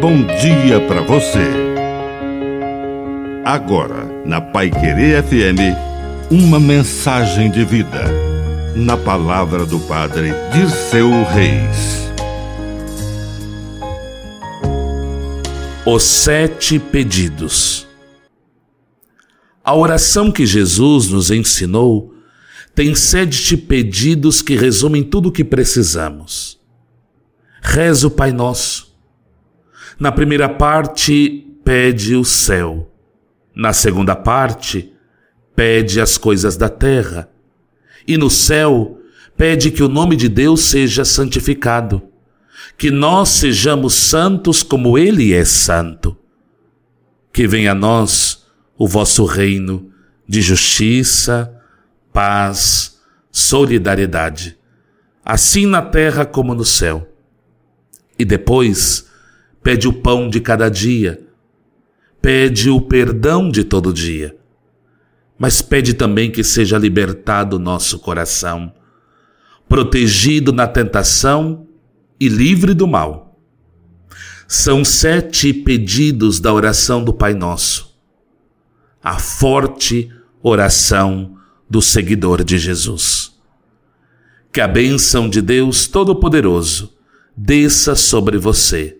bom dia para você. Agora, na Pai Querer FM, uma mensagem de vida. Na palavra do Padre Dirceu Reis. Os sete pedidos. A oração que Jesus nos ensinou tem sete pedidos que resumem tudo o que precisamos. Reza o Pai Nosso. Na primeira parte, pede o céu. Na segunda parte, pede as coisas da terra. E no céu, pede que o nome de Deus seja santificado. Que nós sejamos santos como Ele é santo. Que venha a nós o vosso reino de justiça, paz, solidariedade, assim na terra como no céu. E depois, pede o pão de cada dia, pede o perdão de todo dia, mas pede também que seja libertado nosso coração, protegido na tentação e livre do mal. São sete pedidos da oração do Pai Nosso. A forte oração do seguidor de Jesus. Que a bênção de Deus Todo-Poderoso desça sobre você,